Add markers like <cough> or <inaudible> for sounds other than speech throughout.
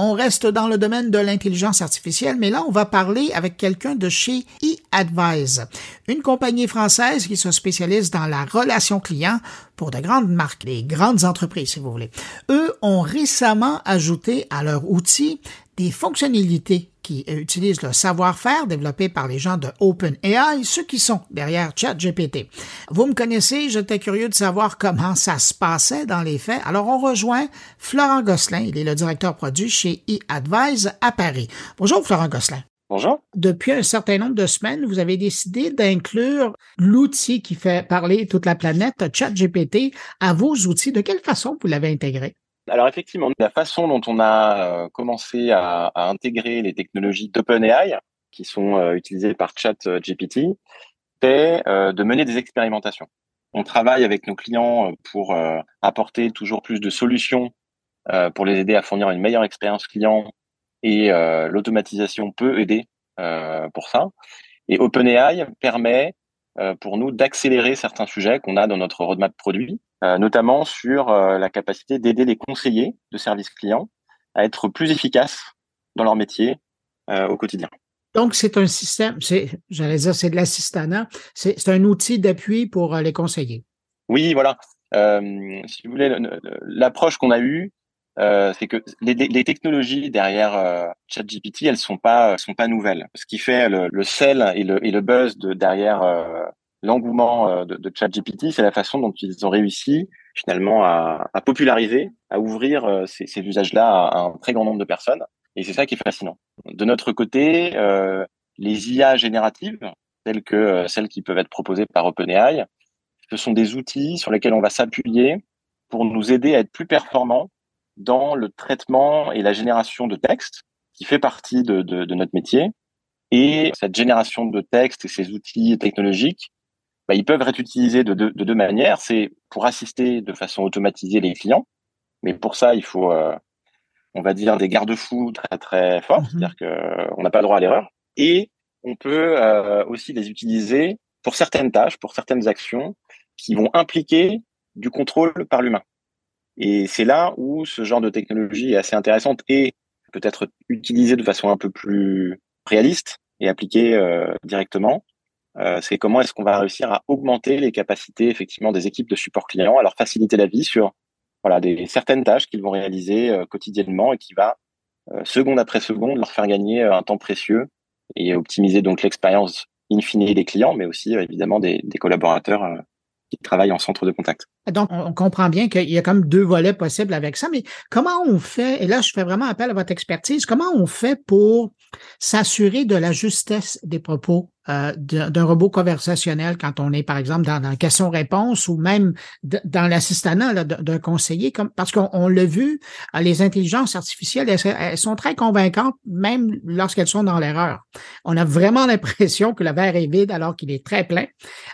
On reste dans le domaine de l'intelligence artificielle, mais là, on va parler avec quelqu'un de chez eAdvise, une compagnie française qui se spécialise dans la relation client pour de grandes marques, les grandes entreprises, si vous voulez. Eux ont récemment ajouté à leur outil des fonctionnalités qui utilisent le savoir-faire développé par les gens de OpenAI, ceux qui sont derrière ChatGPT. Vous me connaissez, j'étais curieux de savoir comment ça se passait dans les faits. Alors on rejoint Florent Gosselin, il est le directeur produit chez eAdvise à Paris. Bonjour Florent Gosselin. Bonjour. Depuis un certain nombre de semaines, vous avez décidé d'inclure l'outil qui fait parler toute la planète, ChatGPT, à vos outils. De quelle façon vous l'avez intégré? Alors effectivement, la façon dont on a euh, commencé à, intégrer les technologies d'OpenAI, qui sont euh, utilisées par ChatGPT, c'est euh, de mener des expérimentations. On travaille avec nos clients pour apporter toujours plus de solutions pour les aider à fournir une meilleure expérience client et l'automatisation peut aider pour ça. Et OpenAI permet pour nous d'accélérer certains sujets qu'on a dans notre roadmap produit euh, notamment sur euh, la capacité d'aider les conseillers de services clients à être plus efficaces dans leur métier euh, au quotidien. Donc, c'est un système, c'est, j'allais dire, c'est de l'assistanat, c'est, un outil d'appui pour les conseillers. Oui, voilà. Euh, si vous voulez, l'approche qu'on a eue, euh, c'est que les, les, technologies derrière euh, ChatGPT, elles sont pas sont pas nouvelles. Ce qui fait le, le sel et le, et le buzz de derrière l'engouement euh, de, de ChatGPT, c'est la façon dont ils ont réussi finalement à, à populariser, à ouvrir euh, ces, ces usages-là à, un très grand nombre de personnes. Et c'est ça qui est fascinant. De notre côté, euh, les IA génératives, telles que euh, celles qui peuvent être proposées par OpenAI, ce sont des outils sur lesquels on va s'appuyer pour nous aider à être plus performants dans le traitement et la génération de textes, qui fait partie de, de, de notre métier. Et cette génération de textes et ces outils technologiques bah, ils peuvent être utilisés de, de, de deux manières. C'est pour assister de façon automatisée les clients, mais pour ça, il faut, euh, on va dire, des garde-fous très très forts, mhm. c'est-à-dire qu'on n'a pas le droit à l'erreur. Et on peut euh, aussi les utiliser pour certaines tâches, pour certaines actions qui vont impliquer du contrôle par l'humain. Et c'est là où ce genre de technologie est assez intéressante et peut être utilisée de façon un peu plus réaliste et appliquée euh, directement euh, c'est comment est-ce qu'on va réussir à augmenter les capacités effectivement des équipes de support client, à leur faciliter la vie sur voilà des certaines tâches qu'ils vont réaliser euh, quotidiennement et qui va seconde après seconde leur faire gagner un temps précieux et optimiser donc l'expérience in fine des clients, mais aussi évidemment des collaborateurs qui travaillent en centre de contact. Donc, on comprend bien qu'il y a comme deux volets possibles avec ça, mais comment on fait, et là, je fais vraiment appel à votre expertise, comment on fait pour s'assurer de la justesse des propos? Euh, d'un robot conversationnel quand on est, par exemple, dans, la question-réponse ou même dans l'assistanat d'un conseiller, comme, parce qu'on l'a vu, euh, les intelligences artificielles, elles, sont très convaincantes, même lorsqu'elles sont dans l'erreur. On a vraiment <laughs> l'impression que le verre est vide alors qu'il est très plein.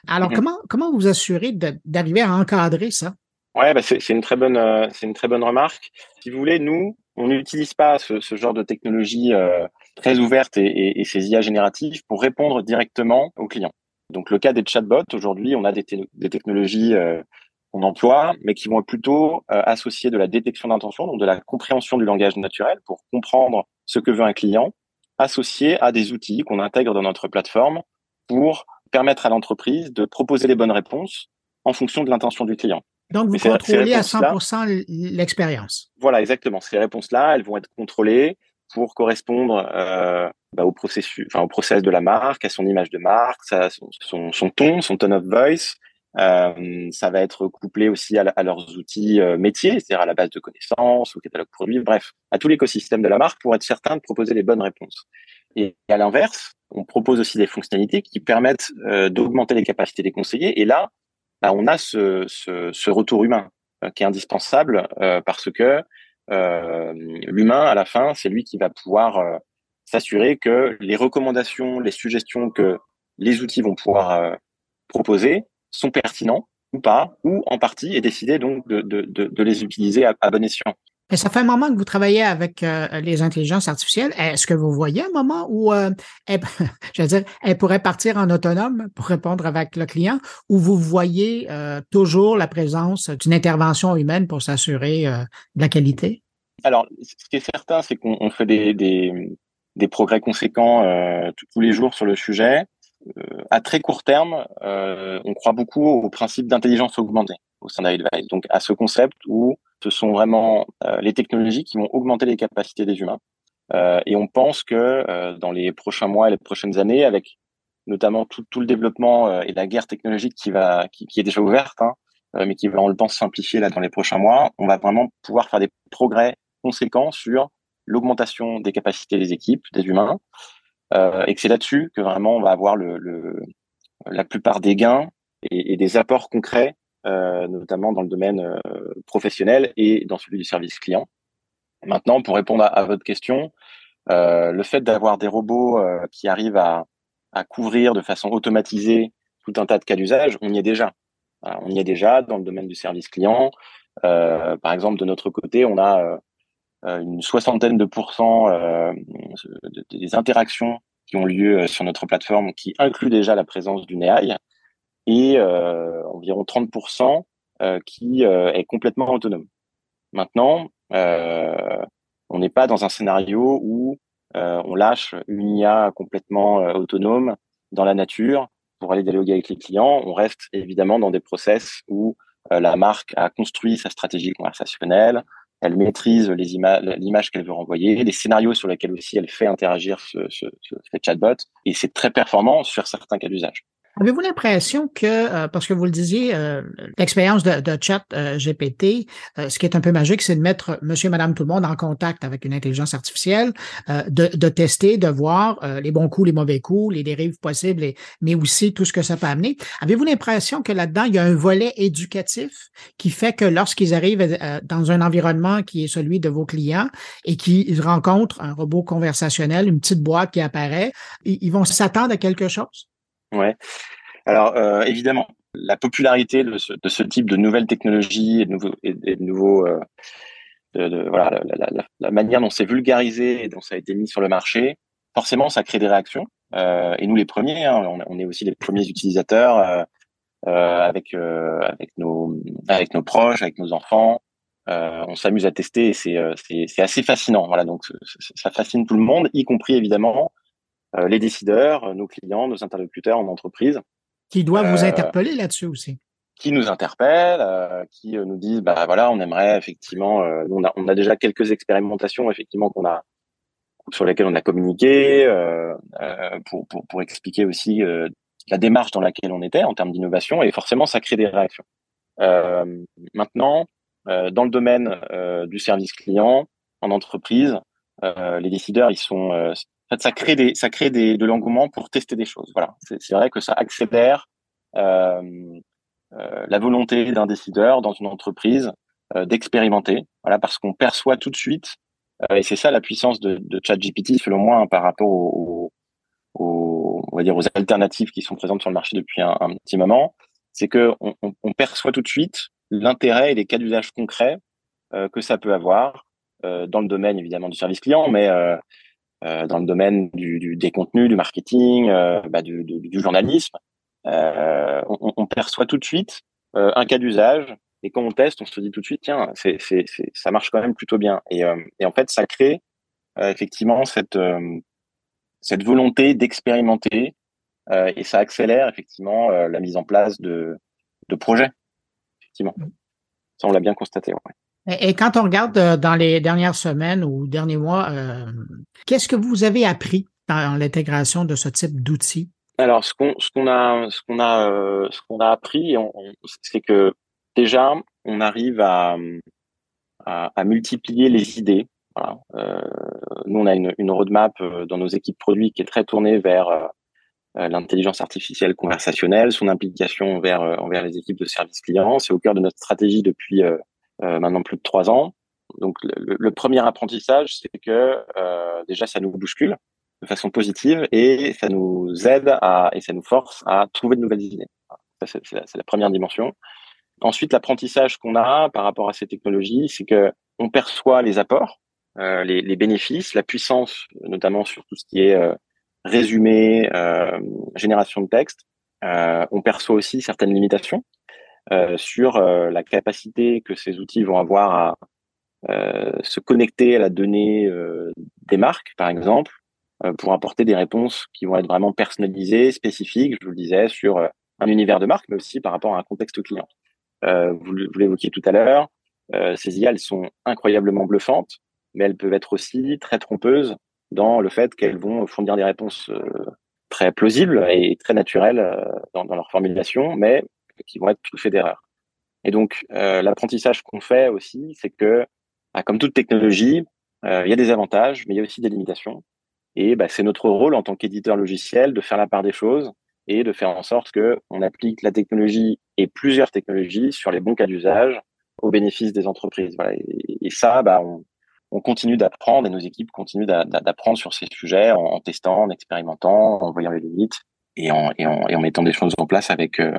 Alors, mm-hmm. comment, comment vous assurer d'arriver à encadrer ça? Ouais, bah c'est une très bonne, euh, c'est une très bonne remarque. Si vous voulez, nous, on n'utilise pas ce, ce, genre de technologie euh, très ouverte et, et, et, ces IA génératives pour répondre directement aux clients. Donc le cas des chatbots, aujourd'hui, on a des, des technologies euh, qu'on emploie, mais qui vont plutôt euh, associer de la détection d'intention, donc de la compréhension du langage naturel pour comprendre ce que veut un client, associé à des outils qu'on intègre dans notre plateforme pour permettre à l'entreprise de proposer les bonnes réponses en fonction de l'intention du client. Donc, vous contrôlez à 100% l'expérience. Voilà, exactement. Ces réponses-là, elles vont être contrôlées pour correspondre euh, bah, au processus, enfin au process de la marque, à son image de marque, ça, son, son, ton, son tone of voice. Euh, ça va être couplé aussi à, leurs outils euh, métiers, c'est-à-dire à la base de connaissances, au catalogue produit, bref, à tout l'écosystème de la marque pour être certain de proposer les bonnes réponses. Et, à l'inverse, on propose aussi des fonctionnalités qui permettent d'augmenter les capacités des conseillers. Et là, bah, on a ce, retour humain qui est indispensable parce que l'humain, à la fin, c'est lui qui va pouvoir s'assurer que les recommandations, les suggestions que les outils vont pouvoir proposer sont pertinents ou pas, ou en partie, et décider donc de, les utiliser à bon escient. Et ça fait un moment que vous travaillez avec euh, les intelligences artificielles. Est-ce que vous voyez un moment où euh, elle, <laughs> je veux dire, elle pourrait partir en autonome pour répondre avec le client, ou vous voyez euh, toujours la présence d'une intervention humaine pour s'assurer de la qualité? Alors, ce qui est certain, c'est qu'on fait des, des, progrès conséquents euh, tous les jours sur le sujet. Euh, à très court terme, euh, on croit beaucoup au principe d'intelligence augmentée au sein d'Advice, donc à ce concept où ce sont vraiment les technologies qui vont augmenter les capacités des humains. et on pense que dans les prochains mois et les prochaines années, avec notamment tout, tout le développement et la guerre technologique qui va qui, est déjà ouverte, hein, mais qui va, on le pense, simplifier là dans les prochains mois, on va vraiment pouvoir faire des progrès conséquents sur l'augmentation des capacités des équipes, des humains, euh, et que c'est là-dessus que vraiment on va avoir le, la plupart des gains et, des apports concrets, euh, notamment dans le domaine euh, professionnel et dans celui du service client. Maintenant, pour répondre à, votre question, euh, le fait d'avoir des robots euh, qui arrivent à, à couvrir de façon automatisée tout un tas de cas d'usage, on y est déjà. on y est déjà dans le domaine du service client. Euh, par exemple, de notre côté, on a euh, une soixantaine de pourcents euh, des interactions qui ont lieu euh, sur notre plateforme qui incluent déjà la présence d'une AI et environ 30% qui est complètement autonome. Maintenant, on n'est pas dans un scénario où on lâche une IA complètement autonome dans la nature pour aller dialoguer avec les clients. On reste évidemment dans des process où la marque a construit sa stratégie conversationnelle, elle maîtrise l'image qu'elle veut renvoyer, les scénarios sur lesquels aussi elle fait interagir ce, ce, ce chatbot, et c'est très performant sur certains cas d'usage. Avez-vous l'impression que, euh, parce que vous le disiez, euh, l'expérience de, chat euh, GPT, ce qui est un peu magique, c'est de mettre monsieur, madame, tout le monde en contact avec une intelligence artificielle, de, tester, de voir les bons coups, les mauvais coups, les dérives possibles, mais aussi tout ce que ça peut amener. Avez-vous l'impression que là-dedans, il y a un volet éducatif qui fait que lorsqu'ils arrivent dans un environnement qui est celui de vos clients et qu'ils rencontrent un robot conversationnel, une petite boîte qui apparaît, ils vont s'attendre à quelque chose? Ouais. Alors euh, évidemment, la popularité de ce, type de nouvelles technologies et de nouveaux, voilà, la, manière dont c'est vulgarisé et dont ça a été mis sur le marché, forcément, ça crée des réactions. Euh, et nous, les premiers, hein, on, est aussi les premiers utilisateurs euh, avec avec nos avec nos proches, avec nos enfants. on s'amuse à tester et c'est c'est assez fascinant. Voilà, donc ça fascine tout le monde, y compris évidemment les décideurs, euh, nos clients, nos interlocuteurs en entreprise. Qui doivent vous euh, interpeller là-dessus aussi qui nous interpellent, qui nous disent bah voilà on aimerait effectivement on a on a déjà quelques expérimentations effectivement qu'on a sur lesquelles on a communiqué euh, pour, pour pour expliquer aussi la démarche dans laquelle on était en termes d'innovation et forcément ça crée des réactions. maintenant dans le domaine du service client en entreprise les décideurs ils sont ça crée des, ça crée des, de l'engouement pour tester des choses. Voilà, c'est vrai que ça accélère euh, euh, la volonté d'un décideur dans une entreprise euh, d'expérimenter. Voilà, parce qu'on perçoit tout de suite, et c'est ça la puissance de, ChatGPT selon moi hein, par rapport aux, on va dire aux alternatives qui sont présentes sur le marché depuis un, petit moment, c'est que on, perçoit tout de suite l'intérêt et les cas d'usage concrets que ça peut avoir dans le domaine évidemment du service client, mais dans le domaine des contenus, du marketing, euh, bah, du, journalisme. Euh, on, perçoit tout de suite un cas d'usage et quand on teste, on se dit tout de suite, tiens, ça marche quand même plutôt bien. Et, en fait, ça crée effectivement cette, volonté d'expérimenter et ça accélère effectivement la mise en place de, de projets. Effectivement, ça on l'a bien constaté. Ouais. Et quand on regarde euh, dans les dernières semaines ou derniers mois, euh, qu'est-ce que vous avez appris dans l'intégration de ce type d'outils? Alors, ce qu'on a ce qu'on a euh, ce qu'on a appris, c'est que déjà on arrive à, multiplier les idées. Euh, nous, on a une, roadmap dans nos équipes produits qui est très tournée vers l'intelligence artificielle conversationnelle, son implication envers envers les équipes de service client. C'est au cœur de notre stratégie depuis euh, maintenant plus de trois ans. Donc le, premier apprentissage, c'est que euh, déjà ça nous bouscule de façon positive et ça nous aide à et ça nous force à trouver de nouvelles idées. C'est, la, première dimension. Ensuite, l'apprentissage qu'on a par rapport à ces technologies, c'est que on perçoit les apports, euh, les, bénéfices, la puissance, notamment sur tout ce qui est euh, résumé, euh, génération de texte. Euh, on perçoit aussi certaines limitations euh, sur euh, la capacité que ces outils vont avoir à, se connecter à la donnée des marques, par exemple, pour apporter des réponses qui vont être vraiment personnalisées, spécifiques, je vous le disais, sur un univers de marque, mais aussi par rapport à un contexte client. vous, vous l'évoquiez tout à l'heure, ces IA, elles sont incroyablement bluffantes, mais elles peuvent être aussi très trompeuses dans le fait qu'elles vont fournir des réponses très plausibles et très naturelles dans, dans leur formulation, mais qui vont être truffées d'erreurs. Et donc, euh, l'apprentissage qu'on fait aussi, c'est que, bah, comme toute technologie, euh, il y a des avantages, mais il y a aussi des limitations. Et bah, c'est notre rôle en tant qu'éditeur logiciel de faire la part des choses et de faire en sorte que on applique la technologie et plusieurs technologies sur les bons cas d'usage au bénéfice des entreprises. Voilà. Et, ça, bah, on, on continue d'apprendre et nos équipes continuent d'apprendre sur ces sujets en, testant, en expérimentant, en voyant les limites et en mettant des choses en place avec, euh,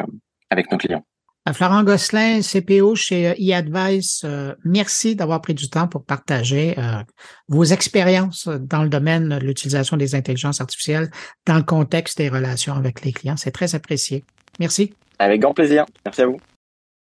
avec nos clients. Florent Gosselin, CPO chez euh, eAdvice, euh, merci d'avoir pris du temps pour partager euh, vos expériences dans le domaine de l'utilisation des intelligences artificielles dans le contexte des relations avec les clients. C'est très apprécié. Merci. Avec grand plaisir. Merci à vous.